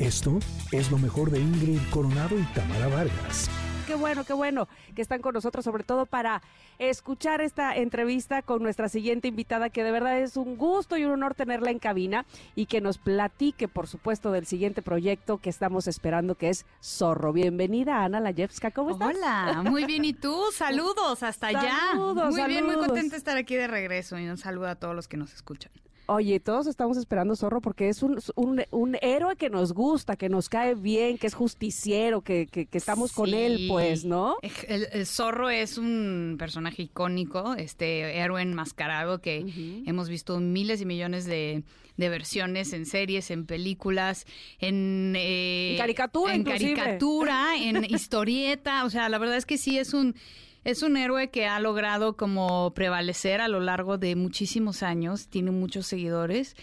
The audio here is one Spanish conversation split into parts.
Esto es lo mejor de Ingrid Coronado y Tamara Vargas qué bueno, qué bueno que están con nosotros, sobre todo para escuchar esta entrevista con nuestra siguiente invitada, que de verdad es un gusto y un honor tenerla en cabina y que nos platique, por supuesto, del siguiente proyecto que estamos esperando, que es Zorro. Bienvenida, Ana Layevska, ¿cómo estás? Hola, muy bien, ¿y tú? Saludos hasta allá. Saludos, Muy bien, muy contenta de estar aquí de regreso y un saludo a todos los que nos escuchan. Oye, todos estamos esperando Zorro porque es un, un, héroe que nos gusta, que nos cae bien, que es justiciero, que, que, estamos con él, pues, ¿no? El, Zorro es un personaje icónico, este héroe enmascarado que hemos visto miles y millones de, versiones en series, en películas, en, eh, caricatura, en caricatura, en historieta. O sea, la verdad es que sí es un es un héroe que ha logrado como prevalecer a lo largo de muchísimos años, tiene muchos seguidores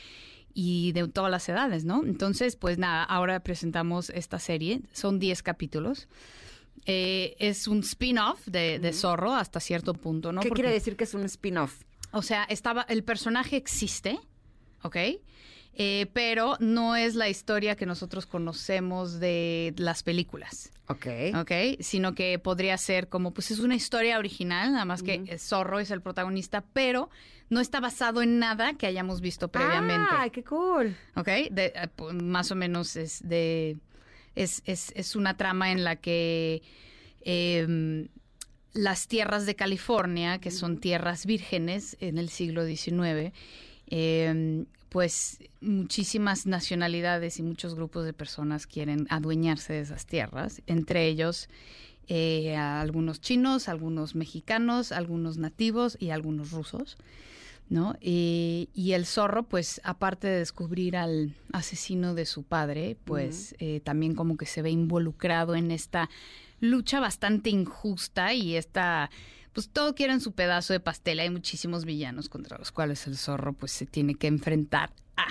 y de todas las edades, ¿no? Entonces, pues nada, ahora presentamos esta serie, son 10 capítulos. Eh, es un spin-off de, Zorro hasta cierto punto, ¿no? ¿Qué quiere decir que es un spin-off? O sea, estaba, el personaje existe, ¿ok? Eh, pero no es la historia que nosotros conocemos de las películas. Ok. Ok, sino que podría ser como, pues es una historia original, nada más que Zorro es el protagonista, pero no está basado en nada que hayamos visto previamente. ¡Ah, qué cool! Ok, de, eh, más o menos es de... Es, es, es una trama en la que... Em, las tierras de California, que son tierras vírgenes en el siglo XIX, eh, pues muchísimas nacionalidades y muchos grupos de personas quieren adueñarse de esas tierras, entre ellos eh, algunos chinos, algunos mexicanos, algunos nativos y algunos rusos. ¿No? Y, el zorro, pues, aparte de descubrir al asesino de su padre, pues eh, también como que se ve involucrado en esta lucha bastante injusta y esta pues todo quieren su pedazo de pastel. Hay muchísimos villanos contra los cuales el zorro pues se tiene que enfrentar a,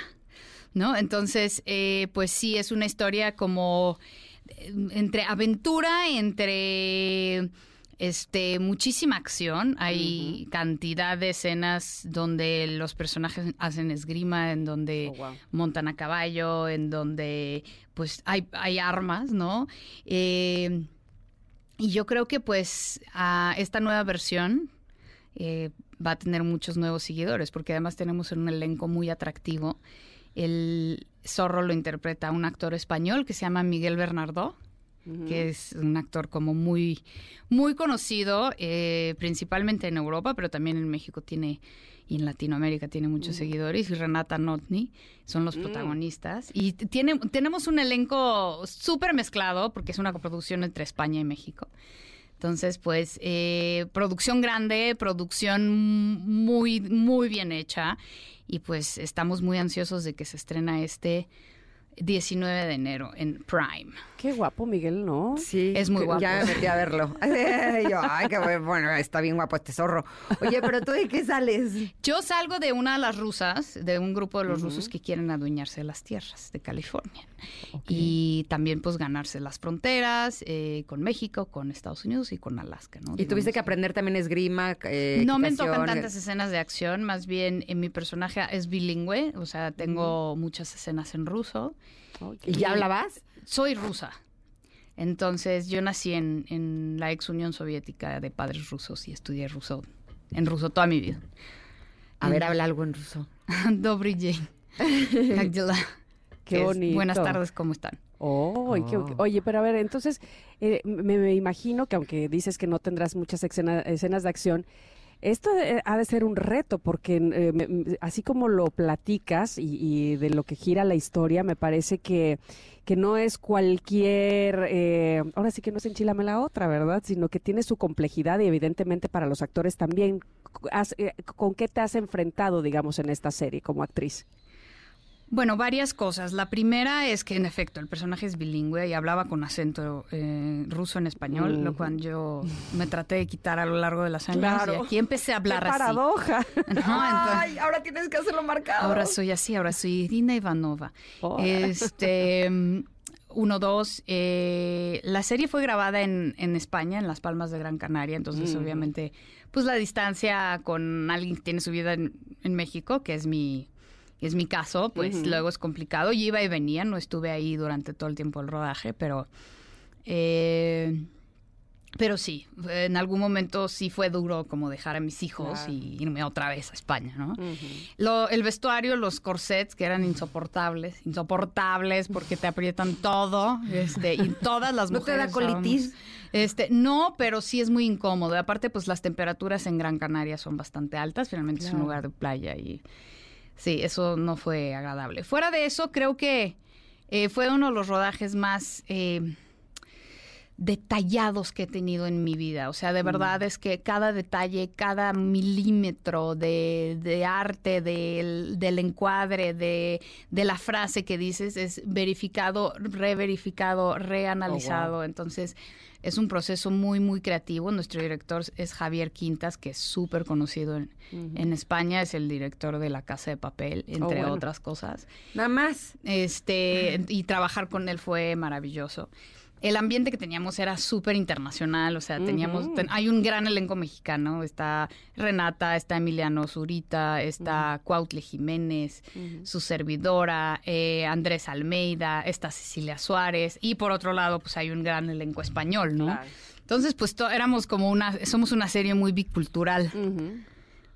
¿no? Entonces, eh, pues sí, es una historia como eh, entre aventura, entre este muchísima acción hay cantidad de escenas donde los personajes hacen esgrima en donde oh, montan a caballo en donde pues hay, hay armas no eh, y yo creo que pues a esta nueva versión eh, va a tener muchos nuevos seguidores, porque además tenemos un elenco muy atractivo. El zorro lo interpreta un actor español que se llama Miguel Bernardo, que es un actor como muy, muy conocido, eh, principalmente en Europa, pero también en México tiene y en Latinoamérica tiene muchos mm. seguidores, y Renata Notni son los mm. protagonistas. Y tiene, tenemos un elenco súper mezclado, porque es una coproducción entre España y México. Entonces, pues, eh, producción grande, producción muy, muy bien hecha. Y pues estamos muy ansiosos de que se estrena este 19 de enero en Prime. Qué guapo, Miguel, ¿no? Sí. Es muy guapo. Ya me metí a verlo. Yo, ay, qué bueno, está bien guapo este zorro. Oye, pero tú de qué sales? Yo salgo de una de las rusas, de un grupo de los rusos que quieren adueñarse de las tierras de California. Y también, pues, ganarse las fronteras eh, con México, con Estados Unidos y con Alaska, ¿no? ¿Y tuviste que aprender también esgrima? Eh, no me tocan tantas escenas de acción, más bien en mi personaje es bilingüe, o sea, tengo muchas escenas en ruso. ¿Y ya hablabas? Soy rusa. Entonces, yo nací en, en, la ex Unión Soviética de padres rusos y estudié ruso, en ruso toda mi vida. A ver, habla algo en ruso. Dobry Jane. Qué bonito. buenas tardes, ¿cómo están? Oh, oye, pero a ver, entonces eh, me, imagino que aunque dices que no tendrás muchas escenas de acción, esto ha de ser un reto porque eh, así como lo platicas y, de lo que gira la historia, me parece que, que no es cualquier, eh, ahora sí que no es enchilame la otra, ¿verdad? Sino que tiene su complejidad y evidentemente para los actores también. Eh, ¿Con qué te has enfrentado, digamos, en esta serie como actriz? Bueno, varias cosas. La primera es que, en efecto, el personaje es bilingüe y hablaba con acento eh, ruso en español, lo cual yo me traté de quitar a lo largo de las años. Y aquí empecé a hablar Qué paradoja. Ay, ahora tienes que hacerlo marcado. Ahora soy así, ahora soy Irina Ivanova. Este. Uno, dos, eh, la serie fue grabada en, en, España, en Las Palmas de Gran Canaria, entonces mm. obviamente, pues la distancia con alguien que tiene su vida en, en México, que es mi, es mi caso, pues luego es complicado. Yo iba y venía, no estuve ahí durante todo el tiempo del rodaje, pero... eh, pero sí, en algún momento sí fue duro como dejar a mis hijos Claro. y irme otra vez a España, ¿no? Lo- el vestuario, los corsets que eran insoportables, insoportables porque te aprietan todo, este, y todas las ¿No te da mujeres colitis? Este, no, pero sí es muy incómodo. Y Aparte, pues las temperaturas en Gran Canaria son bastante altas. Finalmente es un lugar de playa y sí, eso no fue agradable. Fuera de eso, creo que eh, fue uno de los rodajes más eh, detallados que he tenido en mi vida. O sea, de verdad es que cada detalle, cada milímetro de, de arte, del, del encuadre, de, de la frase que dices es verificado, reverificado, reanalizado. Entonces, es un proceso muy, muy creativo. Nuestro director es Javier Quintas, que es súper conocido en, en España. Es el director de La Casa de Papel, entre bueno. otras cosas. Nada más. Este, y trabajar con él fue maravilloso. El ambiente que teníamos era súper internacional, o sea, teníamos, ten- hay un gran elenco mexicano, está Renata, está Emiliano Zurita, está Cuautle Jiménez, su servidora, eh, Andrés Almeida, está Cecilia Suárez, y por otro lado, pues hay un gran elenco español, ¿no? Claro. Entonces, pues to- éramos como una, somos una serie muy bicultural.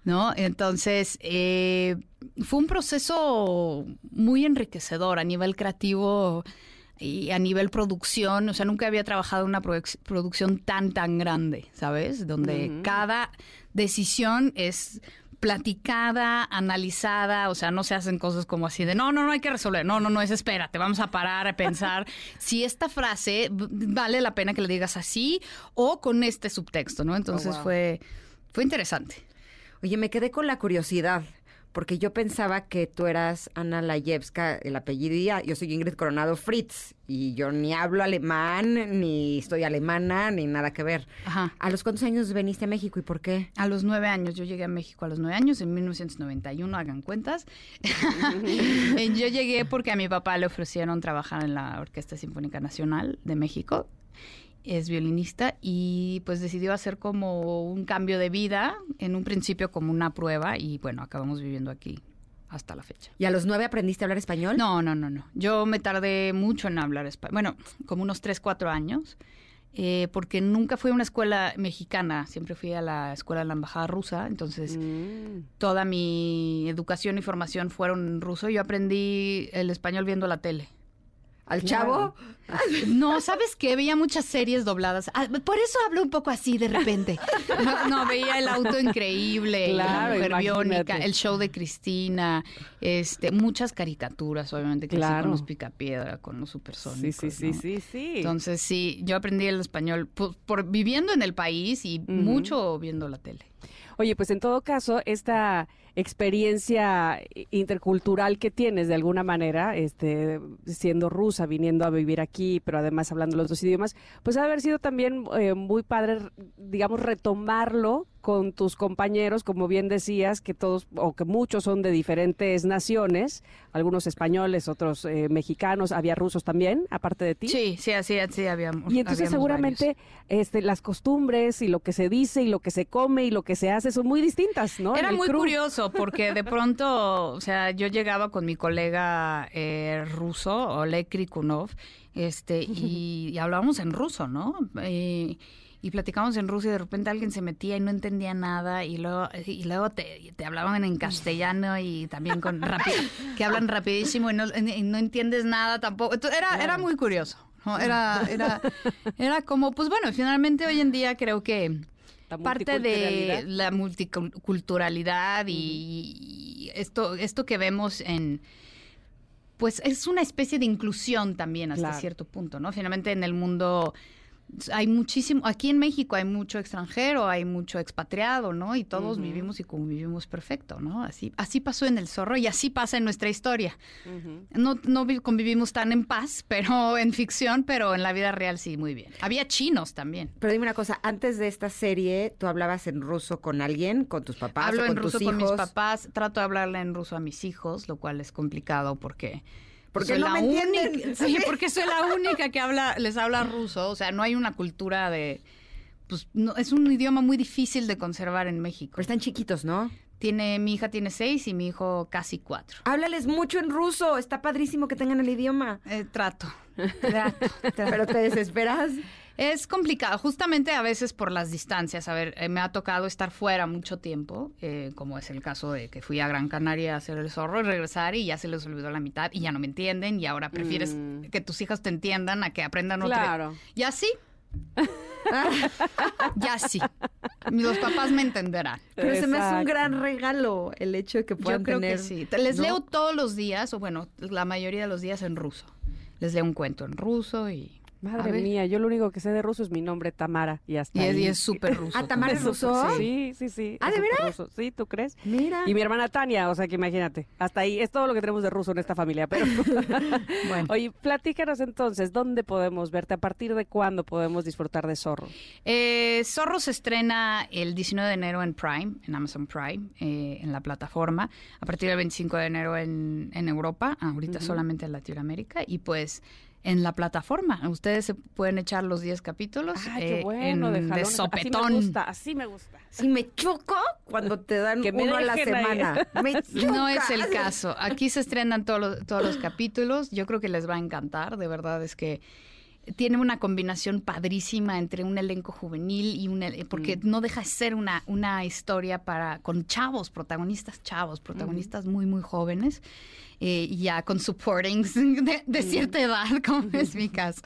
¿no? Entonces, eh, fue un proceso muy enriquecedor a nivel creativo y a nivel producción. O sea, nunca había trabajado en una produc- producción tan, tan grande, ¿sabes? Donde cada decisión es platicada, analizada, o sea, no se hacen cosas como así de, no, no, no hay que resolver, no, no, no, es espérate, vamos a parar a pensar si esta frase vale la pena que le digas así o con este subtexto, ¿no? Entonces wow. fue, fue interesante. Oye, me quedé con la curiosidad, porque yo pensaba que tú eras Ana Layevska, el apellido, y yo soy Ingrid Coronado Fritz, y yo ni hablo alemán, ni estoy alemana, ni nada que ver. Ajá. ¿A los cuántos años veniste a México y por qué? A los nueve años, yo llegué a México a los nueve años, en 1991, hagan cuentas. Yo llegué porque a mi papá le ofrecieron trabajar en la Orquesta Sinfónica Nacional de México. Es violinista y pues decidió hacer como un cambio de vida, en un principio como una prueba y bueno, acabamos viviendo aquí hasta la fecha. ¿Y a los nueve aprendiste a hablar español? No, no, no, no. Yo me tardé mucho en hablar español. Bueno, como unos 3, 4 años, eh, porque nunca fui a una escuela mexicana, siempre fui a la escuela de la embajada rusa, entonces Mm. toda mi educación y formación fueron en ruso. Yo aprendí el español viendo la tele. ¿Al chavo? No, ¿sabes qué? Veía muchas series dobladas. Ah, por eso hablo un poco así de repente. No, no, veía el auto increíble, Claro, la mujer biónica, el show de Cristina, este, muchas caricaturas, obviamente, que sí, Claro. con los picapiedra, con los Sí, supersónicos. sí, sí, ¿no? sí, sí. Entonces, sí, yo aprendí el español por, por viviendo en el país y mucho viendo la tele. Oye, pues en todo caso, esta experiencia intercultural que tienes de alguna manera, este, siendo rusa, viniendo a vivir aquí, pero además hablando los dos idiomas, pues ha haber sido también eh, muy padre, digamos, retomarlo con tus compañeros, como bien decías, que todos o que muchos son de diferentes naciones, algunos españoles, otros eh, mexicanos, había rusos también, aparte de ti. Sí, sí, así, así habíamos. Y entonces habíamos seguramente este, las costumbres y lo que se dice y lo que se come y lo que se hace son muy distintas, ¿no? Era muy crew. curioso porque de pronto, o sea, yo llegaba con mi colega eh, ruso, Oleg Krikunov, este, y, y hablábamos en ruso, ¿no? Eh, y platicábamos en ruso y de repente alguien se metía y no entendía nada y luego y luego te, te hablaban en castellano y también con rápido que hablan rapidísimo y no, y no entiendes nada tampoco Entonces, era era muy curioso ¿no? era era era como pues bueno finalmente hoy en día creo que parte de la multiculturalidad y, y esto esto que vemos en pues es una especie de inclusión también hasta Claro. cierto punto, ¿no? Finalmente en el mundo hay muchísimo, aquí en México hay mucho extranjero, hay mucho expatriado, ¿no? Y todos vivimos y convivimos perfecto, ¿no? Así, así pasó en El Zorro y así pasa en nuestra historia. No, no vi- convivimos tan en paz, pero en ficción, pero en la vida real sí, muy bien. Había chinos también. Pero dime una cosa, antes de esta serie, ¿tú hablabas en ruso con alguien, con tus papás Hablo o con en ruso con mis papás, trato de hablarle en ruso a mis hijos, lo cual es complicado porque Porque soy no la me entienden. única, sí, porque soy la única que habla les habla ruso, o sea, no hay una cultura de pues no, es un idioma muy difícil de conservar en México. Pero están chiquitos, ¿no? Tiene, mi hija tiene seis y mi hijo casi cuatro. Háblales mucho en ruso. Está padrísimo que tengan el idioma. Eh, trato, trato, trato. Pero te desesperas. Es complicado, justamente a veces por las distancias. A ver, eh, me ha tocado estar fuera mucho tiempo, eh, como es el caso de que fui a Gran Canaria a hacer el zorro y regresar y ya se les olvidó la mitad y ya no me entienden y ahora prefieres Mm. que tus hijas te entiendan a que aprendan otra. Claro. Y así. ya sí. Los papás me entenderán. Pero se me hace un gran regalo el hecho de que puedan Yo creo tener... que sí. Les ¿no? leo todos los días, o bueno, la mayoría de los días en ruso. Les leo un cuento en ruso y... Madre mía, yo lo único que sé de ruso es mi nombre, Tamara, y hasta Y es, ahí. y es súper ruso. Ah, Tamara es ruso. Sí, sí, sí. ¿Ah, de veras? ruso. Sí, ¿tú crees? Mira. Y mi hermana Tania, o sea que imagínate, hasta ahí es todo lo que tenemos de ruso en esta familia. Pero Bueno. oye, platícanos entonces, ¿dónde podemos verte? ¿A partir de cuándo podemos disfrutar de Zorro? Eh, Zorro se estrena el 19 de enero en Prime, en Amazon Prime, eh, en la plataforma. A partir del 25 de enero en, en Europa, ahorita solamente en Latinoamérica. Y pues en la plataforma. Ustedes se pueden echar los 10 capítulos Ay, eh, qué bueno, de en- de jalones. Así sopetón. me gusta, así me gusta. Si me choco cuando te dan Que me uno a la semana. Me No es el caso. Aquí se estrenan todos los, todos los capítulos. Yo creo que les va a encantar. De verdad es que tiene una combinación padrísima entre un elenco juvenil y un porque no deja de ser una, una historia para con chavos, protagonistas chavos, protagonistas muy muy jóvenes. eh, y ya con supportings de, de cierta edad, como es mi caso.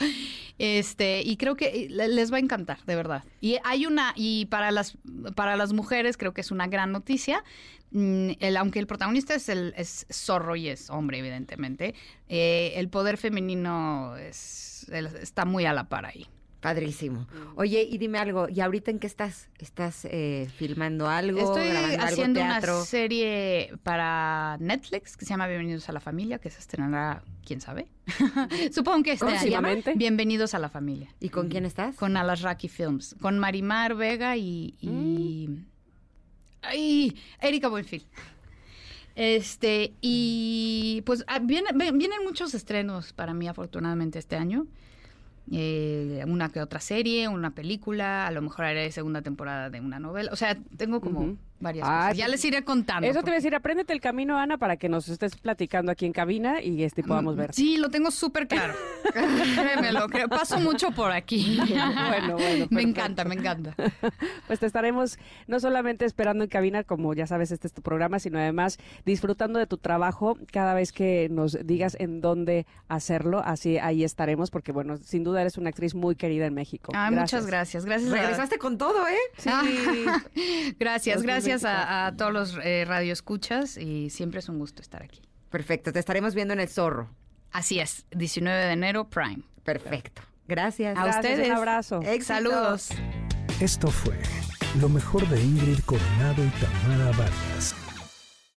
Este, y creo que eh, le- les va a encantar, de verdad. Y hay una, y para las, para las mujeres creo que es una gran noticia. Mm, el- aunque el protagonista es el es zorro y es hombre, evidentemente, eh, el poder femenino está muy a la par ahí. Padrísimo. Oye, y dime algo, ¿y ahorita en qué estás? ¿Estás eh, filmando algo? Estoy grabando algo, haciendo teatro? una serie para Netflix que se llama Bienvenidos a la Familia, que se estrenará, quién sabe. Supongo que este ¿Cómo se año. Bienvenidos a la Familia. ¿Y con quién estás? Con Alasraki Films, con Marimar Vega y, y Mm. ay, Erika Buenfil. Este, y pues ah, vienen muchos estrenos para mí, afortunadamente, este año. Eh, una que otra serie, una película, a lo mejor haré segunda temporada de una novela. O sea, tengo como. Varias Ah, cosas. Ya les iré contando. Eso te porque- voy a decir, apréndete el camino, Ana, para que nos estés platicando aquí en cabina y este podamos ver. Sí, lo tengo súper claro. Créemelo, creo. Paso mucho por aquí. Bueno, bueno, Me encanta, me encanta. Pues te estaremos no solamente esperando en cabina, como ya sabes, este es tu programa, sino además disfrutando de tu trabajo cada vez que nos digas en dónde hacerlo. Así ahí estaremos, porque bueno, sin duda eres una actriz muy querida en México. Ah, muchas gracias. Gracias. Regresaste con todo, ¿eh? Sí. Gracias, gracias 2024. a, a todos los eh, radioescuchas y siempre es un gusto estar aquí. Perfecto, te estaremos viendo en el zorro. Así es, 19 de enero, Prime. Perfecto. Gracias. A Gracias, ustedes. Un abrazo. Saludos. Esto fue lo mejor de Ingrid Coronado y Tamara Vargas.